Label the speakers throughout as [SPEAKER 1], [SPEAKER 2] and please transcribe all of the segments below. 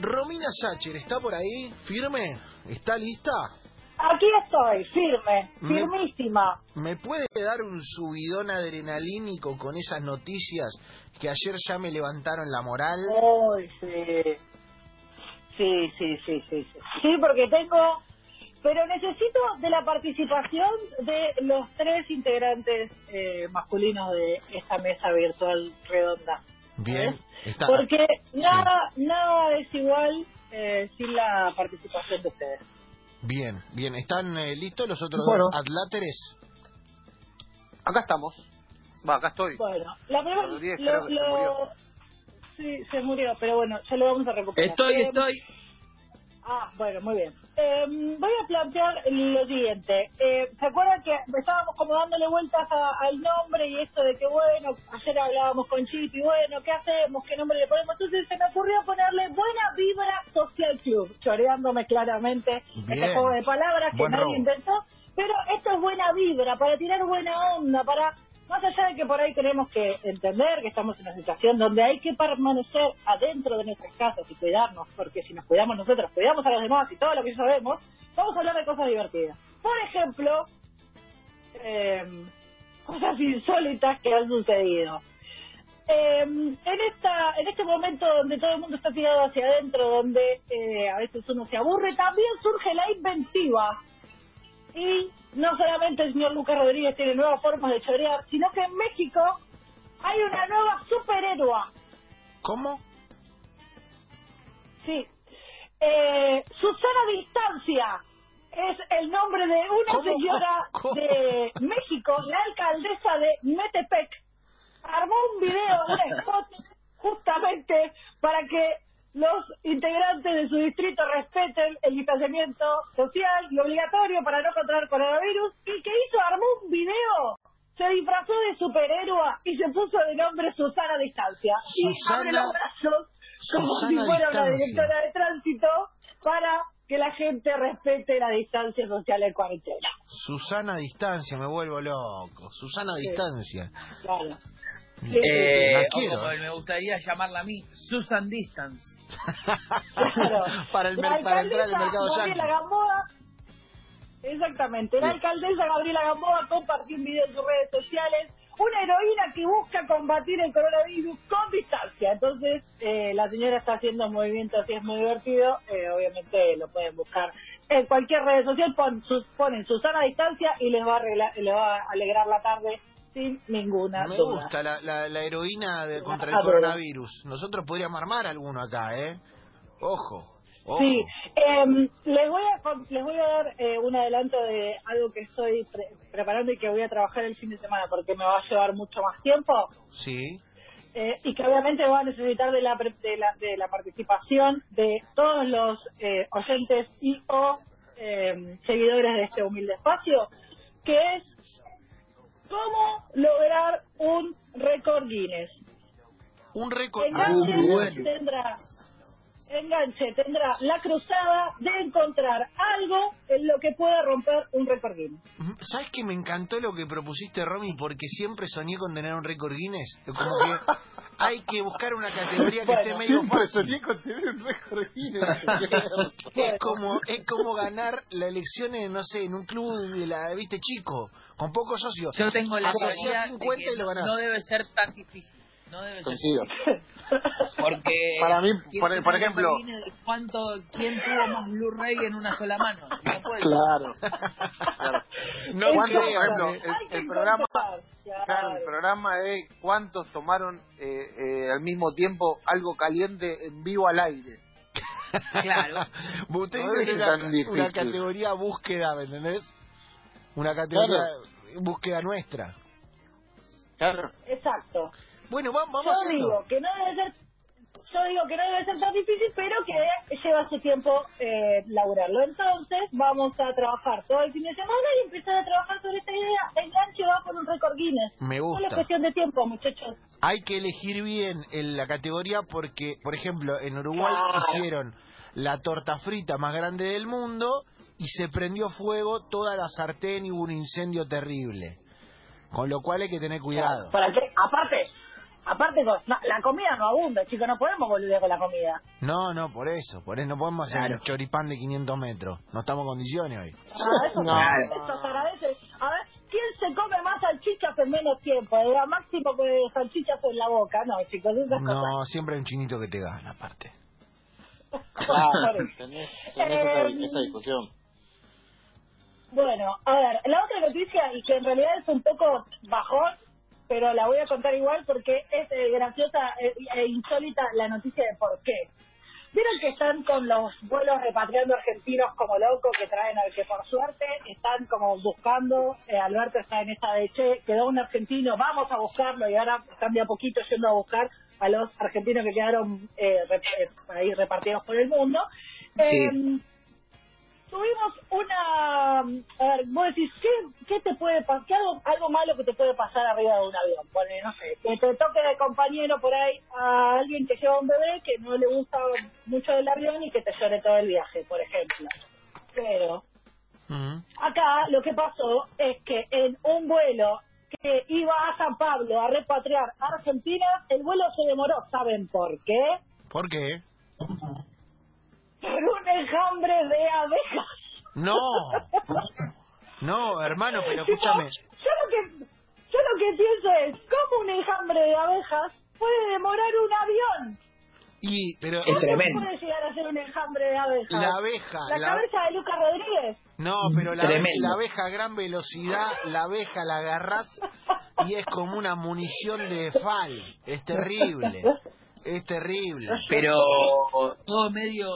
[SPEAKER 1] Romina Sacher, ¿está por ahí? ¿Firme? ¿Está lista?
[SPEAKER 2] Aquí estoy, firme,
[SPEAKER 1] Me-
[SPEAKER 2] firmísima.
[SPEAKER 1] ¿Me puede dar un subidón adrenalínico con esas noticias que ayer ya me levantaron la moral?
[SPEAKER 2] Uy, sí. Sí, sí, sí, sí, sí. Sí, porque tengo... Pero necesito de la participación de los tres integrantes eh, masculinos de esta mesa virtual redonda.
[SPEAKER 1] Bien.
[SPEAKER 2] ¿sabes?
[SPEAKER 1] Está...
[SPEAKER 2] Porque nada, nada es igual eh, sin la participación de ustedes.
[SPEAKER 1] Bien, bien. ¿Están eh, listos los otros
[SPEAKER 3] Bueno.
[SPEAKER 1] dos adláteres?
[SPEAKER 3] Acá estamos. Va, acá estoy.
[SPEAKER 2] Bueno, la primera... Lo-
[SPEAKER 3] se murió.
[SPEAKER 2] Sí, se murió, pero bueno, ya lo vamos a recuperar.
[SPEAKER 4] Estoy,
[SPEAKER 2] Eh,
[SPEAKER 4] estoy.
[SPEAKER 2] Ah, bueno, muy bien. Eh, voy a plantear lo siguiente. Eh, ¿Se acuerdan que estábamos como dándole vueltas a- al nombre y esto de que, bueno, ayer hablábamos con Chip y bueno, ¿qué hacemos? ¿Qué nombre le ponemos? Entonces se me ocurrió ponerle Buena Vibra Social Club, choreándome claramente
[SPEAKER 1] Bien.
[SPEAKER 2] este juego de palabras que
[SPEAKER 1] Buen
[SPEAKER 2] nadie
[SPEAKER 1] robo.
[SPEAKER 2] inventó. Pero esto es buena vibra, para tirar buena onda, para... Más allá de que por ahí tenemos que entender que estamos en una situación donde hay que permanecer adentro de nuestras casas y cuidarnos, porque si nos cuidamos nosotros, cuidamos a los demás y todo lo que sabemos, vamos a hablar de cosas divertidas. Por ejemplo, eh, cosas insólitas que han sucedido. Eh, en esta en este momento donde todo el mundo está tirado hacia adentro, donde eh, a veces uno se aburre, también surge la inventiva. Y no solamente el señor Lucas Rodríguez tiene nuevas formas de chorear, sino que en México hay una nueva superhéroe.
[SPEAKER 1] ¿Cómo?
[SPEAKER 2] Sí. Eh, Susana Distancia es el nombre de una
[SPEAKER 1] ¿Cómo?
[SPEAKER 2] señora
[SPEAKER 1] ¿Cómo?
[SPEAKER 2] de México, la alcaldesa de Metepec. Armó un video, un spot, justamente para que los integrantes de su distrito respeten el distanciamiento social y obligatorio para no contraer coronavirus. ¿Y que hizo? Armó un video. Se disfrazó de superhéroe y se puso de nombre Susana Distancia. y abre los brazos como
[SPEAKER 1] Susana
[SPEAKER 2] si fuera una directora de tránsito para que la gente respete la distancia social en cuarentena.
[SPEAKER 1] Susana Distancia, me vuelvo loco. Susana
[SPEAKER 2] Sí.
[SPEAKER 1] Distancia.
[SPEAKER 2] Claro.
[SPEAKER 4] Eh,
[SPEAKER 1] La
[SPEAKER 4] o
[SPEAKER 1] quiero,
[SPEAKER 4] como me gustaría llamarla a mí, Susan Distance.
[SPEAKER 2] claro.
[SPEAKER 1] para, el
[SPEAKER 2] La
[SPEAKER 1] para entrar al
[SPEAKER 2] alcaldesa
[SPEAKER 1] mercado
[SPEAKER 2] Gabriela
[SPEAKER 1] yankee.
[SPEAKER 2] Gamboa, exactamente, la alcaldesa Gabriela Gamboa compartió un video en sus redes sociales, una heroína que busca combatir el coronavirus con distancia. Entonces, eh, la señora está haciendo movimientos y es muy divertido, eh, obviamente lo pueden buscar en cualquier red social, pon, sus, ponen Susana Distancia y les va, a arreglar- les va a alegrar la tarde sin ninguna
[SPEAKER 1] Me
[SPEAKER 2] duda.
[SPEAKER 1] gusta la, la, la heroína de, contra el
[SPEAKER 2] Ah,
[SPEAKER 1] coronavirus. Nosotros podríamos armar alguno acá, ¿eh? Ojo.
[SPEAKER 2] Sí, em, les voy a les voy a dar eh, un adelanto de algo que estoy pre- preparando y que voy a trabajar el fin de semana porque me va a llevar mucho más tiempo
[SPEAKER 1] Sí.
[SPEAKER 2] eh, y que obviamente va a necesitar de la, de la de la participación de todos los eh, oyentes y o em, seguidores de este humilde espacio, que es cómo lograr un récord Guinness.
[SPEAKER 1] Un récord.
[SPEAKER 2] Enganche
[SPEAKER 4] muy bueno.
[SPEAKER 2] tendrá enganche tendrá la cruzada de encontrar algo en lo que pueda romper un récord Guinness.
[SPEAKER 1] ¿Sabes que me encantó lo que propusiste, Romy? Porque siempre soñé con tener un récord Guinness. Como que hay que buscar una categoría que
[SPEAKER 2] Bueno,
[SPEAKER 1] esté medio fácil.
[SPEAKER 3] soñé con tener un récord Guinness.
[SPEAKER 1] Es como, es como ganar la elección en, no sé, en un club de la, viste, chico, con pocos socios.
[SPEAKER 4] Yo tengo la
[SPEAKER 1] Asociás
[SPEAKER 4] teoría de
[SPEAKER 1] 50
[SPEAKER 4] que
[SPEAKER 1] y lo ganás.
[SPEAKER 4] no debe ser tan difícil. No debe ser. Porque.
[SPEAKER 3] Para mí,
[SPEAKER 4] ¿quién
[SPEAKER 3] por-
[SPEAKER 4] el
[SPEAKER 3] ejemplo-
[SPEAKER 4] ¿Cuánto, ¿Quién tuvo más Blu-ray en una sola mano? No puede ser.
[SPEAKER 3] Claro. claro.
[SPEAKER 1] No
[SPEAKER 3] ¿Cuánto,
[SPEAKER 1] creo,
[SPEAKER 3] por ejemplo, el, programa, claro, el programa de cuántos tomaron eh, eh, al mismo tiempo algo caliente en vivo al aire?
[SPEAKER 4] Claro.
[SPEAKER 1] Usted
[SPEAKER 3] No
[SPEAKER 1] dice una categoría búsqueda, ¿me entendés? Una categoría búsqueda nuestra.
[SPEAKER 3] Claro.
[SPEAKER 2] Exacto.
[SPEAKER 1] Bueno, va- vamos
[SPEAKER 2] Yo
[SPEAKER 1] haciendo.
[SPEAKER 2] digo que no debe ser yo digo que no debe ser tan difícil, pero que lleva su tiempo eh, laburarlo. Entonces, vamos a trabajar todo el fin de semana y empezar a trabajar sobre esta idea. Enganche va por un récord Guinness.
[SPEAKER 1] Me
[SPEAKER 2] Solo
[SPEAKER 1] gusta.
[SPEAKER 2] es cuestión de tiempo, muchachos.
[SPEAKER 1] Hay que elegir bien en la categoría porque, por ejemplo, en Uruguay
[SPEAKER 2] Claro.
[SPEAKER 1] hicieron la torta frita más grande del mundo y se prendió fuego toda la sartén y hubo un incendio terrible. Con lo cual hay que tener cuidado.
[SPEAKER 2] Para que, aparte, Aparte, con- no, la comida no abunda, chicos, no podemos volver con la comida.
[SPEAKER 1] No, no, por eso. Por eso no podemos hacer
[SPEAKER 4] Claro.
[SPEAKER 1] un choripán de 500 metros. No estamos en condiciones hoy.
[SPEAKER 2] Ah, eso,
[SPEAKER 3] No,
[SPEAKER 2] se-
[SPEAKER 3] no,
[SPEAKER 2] eso
[SPEAKER 3] no.
[SPEAKER 2] se agradece. A ver, ¿quién se come más salchichas en menos tiempo? Era máximo que salchichas en la boca. No, chicos, esas
[SPEAKER 1] No, siempre hay un chinito que te gana, aparte.
[SPEAKER 3] Claro,
[SPEAKER 2] cosas.
[SPEAKER 3] tenés, tenés esa,
[SPEAKER 2] Eh,
[SPEAKER 3] esa discusión.
[SPEAKER 2] Bueno, a ver, la otra noticia, y que en realidad es un poco bajón, pero la voy a contar igual porque es eh, graciosa e, e insólita la noticia de por qué. Vieron que están con los vuelos repatriando argentinos como locos que traen al que por suerte están como buscando, eh, Alberto está en esta de che, quedó un argentino, vamos a buscarlo y ahora están de a poquito yendo a buscar a los argentinos que quedaron eh, rep- eh, ahí repartidos por el mundo.
[SPEAKER 4] Sí.
[SPEAKER 2] Em, tuvimos una... A ver, vos decís, ¿qué, qué te ¿Qué algo, algo malo que te puede pasar arriba de un avión? Pone, no sé, que te toque de compañero por ahí a alguien que lleva un bebé que no le gusta mucho del avión y que te llore todo el viaje, por ejemplo. Pero acá lo que pasó es que en un vuelo que iba a San Pablo a repatriar a Argentina, el vuelo se demoró. ¿Saben por qué?
[SPEAKER 1] ¿Por qué?
[SPEAKER 2] Por un enjambre de abejas.
[SPEAKER 1] No. No, hermano, pero escúchame.
[SPEAKER 2] Yo, yo lo que yo lo que pienso es cómo un enjambre de abejas puede demorar un avión.
[SPEAKER 1] Y, pero...
[SPEAKER 4] Es
[SPEAKER 2] ¿Cómo
[SPEAKER 4] tremendo.
[SPEAKER 2] puede llegar a ser un enjambre de abejas?
[SPEAKER 1] La abeja,
[SPEAKER 2] La,
[SPEAKER 1] la-
[SPEAKER 2] cabeza de Lucas Rodríguez.
[SPEAKER 1] No, pero la,
[SPEAKER 4] Tremendo.
[SPEAKER 1] la abeja a gran velocidad, la abeja la agarrás y es como una munición de fal. Es terrible. Es terrible.
[SPEAKER 4] Pero todo medio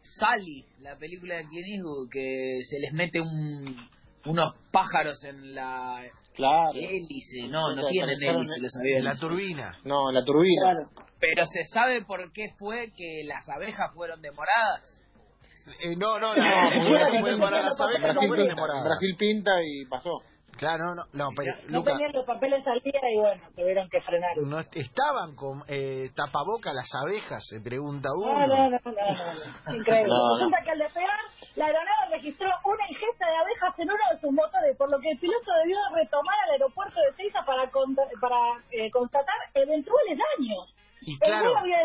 [SPEAKER 4] Sally, la película de Clint Eastwood, que se les mete un, unos pájaros en la
[SPEAKER 3] Claro.
[SPEAKER 4] hélice. No, no tienen hélice
[SPEAKER 3] en-
[SPEAKER 4] los aviones.
[SPEAKER 1] La turbina.
[SPEAKER 3] No, la turbina.
[SPEAKER 2] Claro.
[SPEAKER 4] Pero se sabe por qué fue que las abejas fueron demoradas.
[SPEAKER 1] Eh, no, no, no, parar las
[SPEAKER 3] En
[SPEAKER 1] abejas, no
[SPEAKER 3] Brasil,
[SPEAKER 1] fueron
[SPEAKER 3] pinta,
[SPEAKER 1] demoradas.
[SPEAKER 3] en Brasil pinta y pasó.
[SPEAKER 1] Claro, no, no, pero
[SPEAKER 2] No
[SPEAKER 1] Luca,
[SPEAKER 2] tenían los papeles al día y bueno, tuvieron que frenar.
[SPEAKER 1] no est- estaban con eh, tapaboca las abejas, se pregunta
[SPEAKER 2] No,
[SPEAKER 1] uno.
[SPEAKER 2] no, no, no, no. Increíble.
[SPEAKER 3] No, no.
[SPEAKER 2] Resulta que al despegar, la aeronave registró una ingesta de abejas en uno de sus motores, por lo que el piloto debió retomar al aeropuerto de Seiza para, con- para eh, constatar eventuales daños.
[SPEAKER 1] Y
[SPEAKER 2] El vuelo había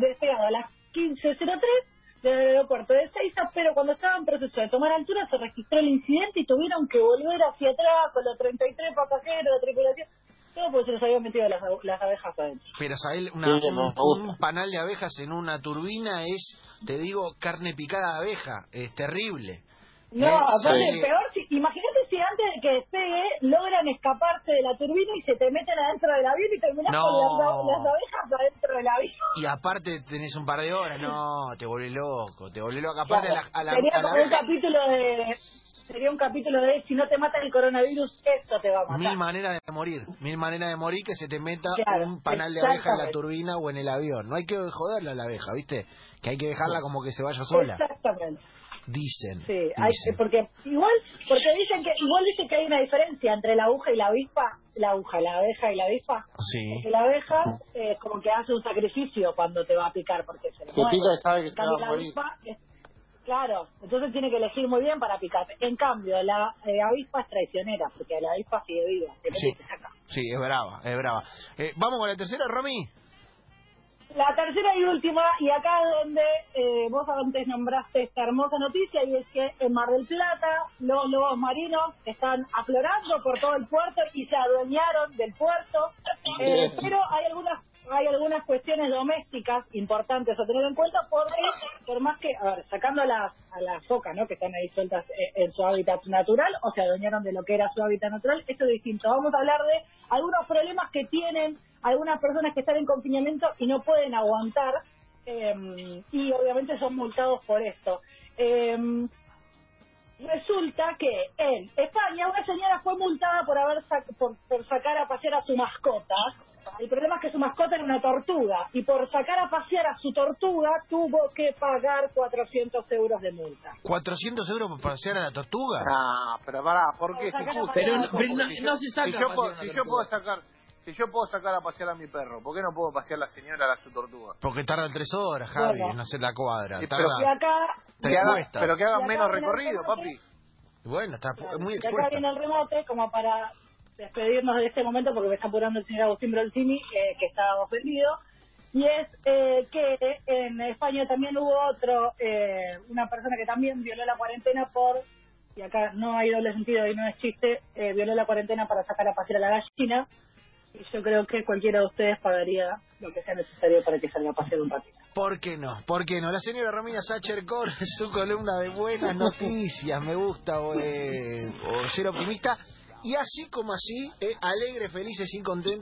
[SPEAKER 2] despegado a las 15.03 del aeropuerto de Seiza, pero cuando estaba en proceso de tomar altura se registró el incidente y tuvieron que volver hacia atrás con los 33 pasajeros de tripulación. Todo porque se les habían metido las, las abejas adentro.
[SPEAKER 1] pero ¿sabés? Una,
[SPEAKER 3] Sí,
[SPEAKER 1] un, un panal de abejas en una turbina es, te digo, carne picada de abeja, es terrible.
[SPEAKER 2] No,
[SPEAKER 1] Eh,
[SPEAKER 2] aparte,
[SPEAKER 1] sí.
[SPEAKER 2] peor, si, imagínate si antes de que despegue logran escaparse de la turbina y se te meten adentro del avión y terminas
[SPEAKER 1] No.
[SPEAKER 2] con las, las abejas adentro del avión.
[SPEAKER 1] Y aparte tenés un par de horas, no, te vuelve loco, te vuelve loco. Aparte
[SPEAKER 2] Claro.
[SPEAKER 1] a la, a la,
[SPEAKER 2] sería
[SPEAKER 1] a la
[SPEAKER 2] como un capítulo de sería un capítulo de si no te mata el coronavirus esto te va a matar
[SPEAKER 1] mil maneras de morir, mil maneras de morir que se te meta
[SPEAKER 2] Claro,
[SPEAKER 1] un panal de abeja en la turbina o en el avión. No hay que joderla a la abeja, ¿viste? Que hay que dejarla como que se vaya sola.
[SPEAKER 2] exactamente
[SPEAKER 1] Dicen.
[SPEAKER 2] sí hay, porque igual porque dicen que igual dicen que hay una diferencia entre la aguja y la avispa la aguja la abeja y la avispa
[SPEAKER 1] Sí.
[SPEAKER 2] porque la abeja eh, como que hace un sacrificio cuando te va a picar porque se le
[SPEAKER 3] y sabe que se va a
[SPEAKER 2] la
[SPEAKER 3] morir.
[SPEAKER 2] avispa es- claro, entonces tiene que elegir muy bien para picarte. En cambio, la eh, avispa es traicionera, porque la avispa sigue viva,
[SPEAKER 1] Sí.
[SPEAKER 2] saca.
[SPEAKER 1] Sí, es brava, es brava. Eh, Vamos con la tercera, Romy.
[SPEAKER 2] La tercera y última, y acá es donde eh, vos antes nombraste esta hermosa noticia, y es que en Mar del Plata los lobos marinos están aflorando por todo el puerto y se adueñaron del puerto. Eh, pero hay algunas hay algunas cuestiones domésticas importantes a tener en cuenta porque por más que, a ver, sacando a las, a las focas, ¿no? Que están ahí sueltas eh, en su hábitat natural o se adueñaron de lo que era su hábitat natural, esto es distinto. Vamos a hablar de algunos problemas que tienen algunas personas que están en confinamiento y no pueden aguantar eh, y obviamente son multados por esto. Eh, resulta que en España una señora fue multada por haber sac- por, por sacar a pasear a su mascota. El problema es que su mascota era una tortuga y por sacar a pasear a su tortuga tuvo que pagar 400 euros de multa.
[SPEAKER 1] 400 euros por pasear a la tortuga.
[SPEAKER 3] Ah, pero pará, ¿por qué es injusto?
[SPEAKER 4] Pero, pero no,
[SPEAKER 3] Si yo-
[SPEAKER 4] no se saca
[SPEAKER 3] si yo, puedo,
[SPEAKER 4] una
[SPEAKER 3] si yo
[SPEAKER 4] tortuga.
[SPEAKER 3] puedo sacar si yo puedo sacar a pasear a mi perro, ¿por qué no puedo pasear a la señora a su tortuga?
[SPEAKER 1] Porque tarda tres horas, Javi,
[SPEAKER 2] Bueno.
[SPEAKER 1] en hacer la cuadra.
[SPEAKER 3] Sí,
[SPEAKER 2] Y
[SPEAKER 3] pero-
[SPEAKER 1] Tarda...
[SPEAKER 2] acá,
[SPEAKER 1] Te
[SPEAKER 3] Que haga- pero que hagan menos recorrido, papi.
[SPEAKER 1] Bueno, está muy
[SPEAKER 2] y acá viene el remate como para despedirnos de este momento porque me está apurando el señor Agustín Bronzini, eh, que está ofendido. Y es eh, que en España también hubo otro, eh, una persona que también violó la cuarentena por, y acá no hay doble sentido y no es chiste, eh, violó la cuarentena para sacar a pasear a la gallina. Y yo creo que cualquiera de ustedes pagaría lo que sea necesario para que salga a pasear un ratito.
[SPEAKER 1] ¿Por qué no? ¿Por qué no? La señora Romina Sacher con su columna de buenas noticias, me gusta, eh, o ser optimista. Y así como así, eh, alegre, felices y.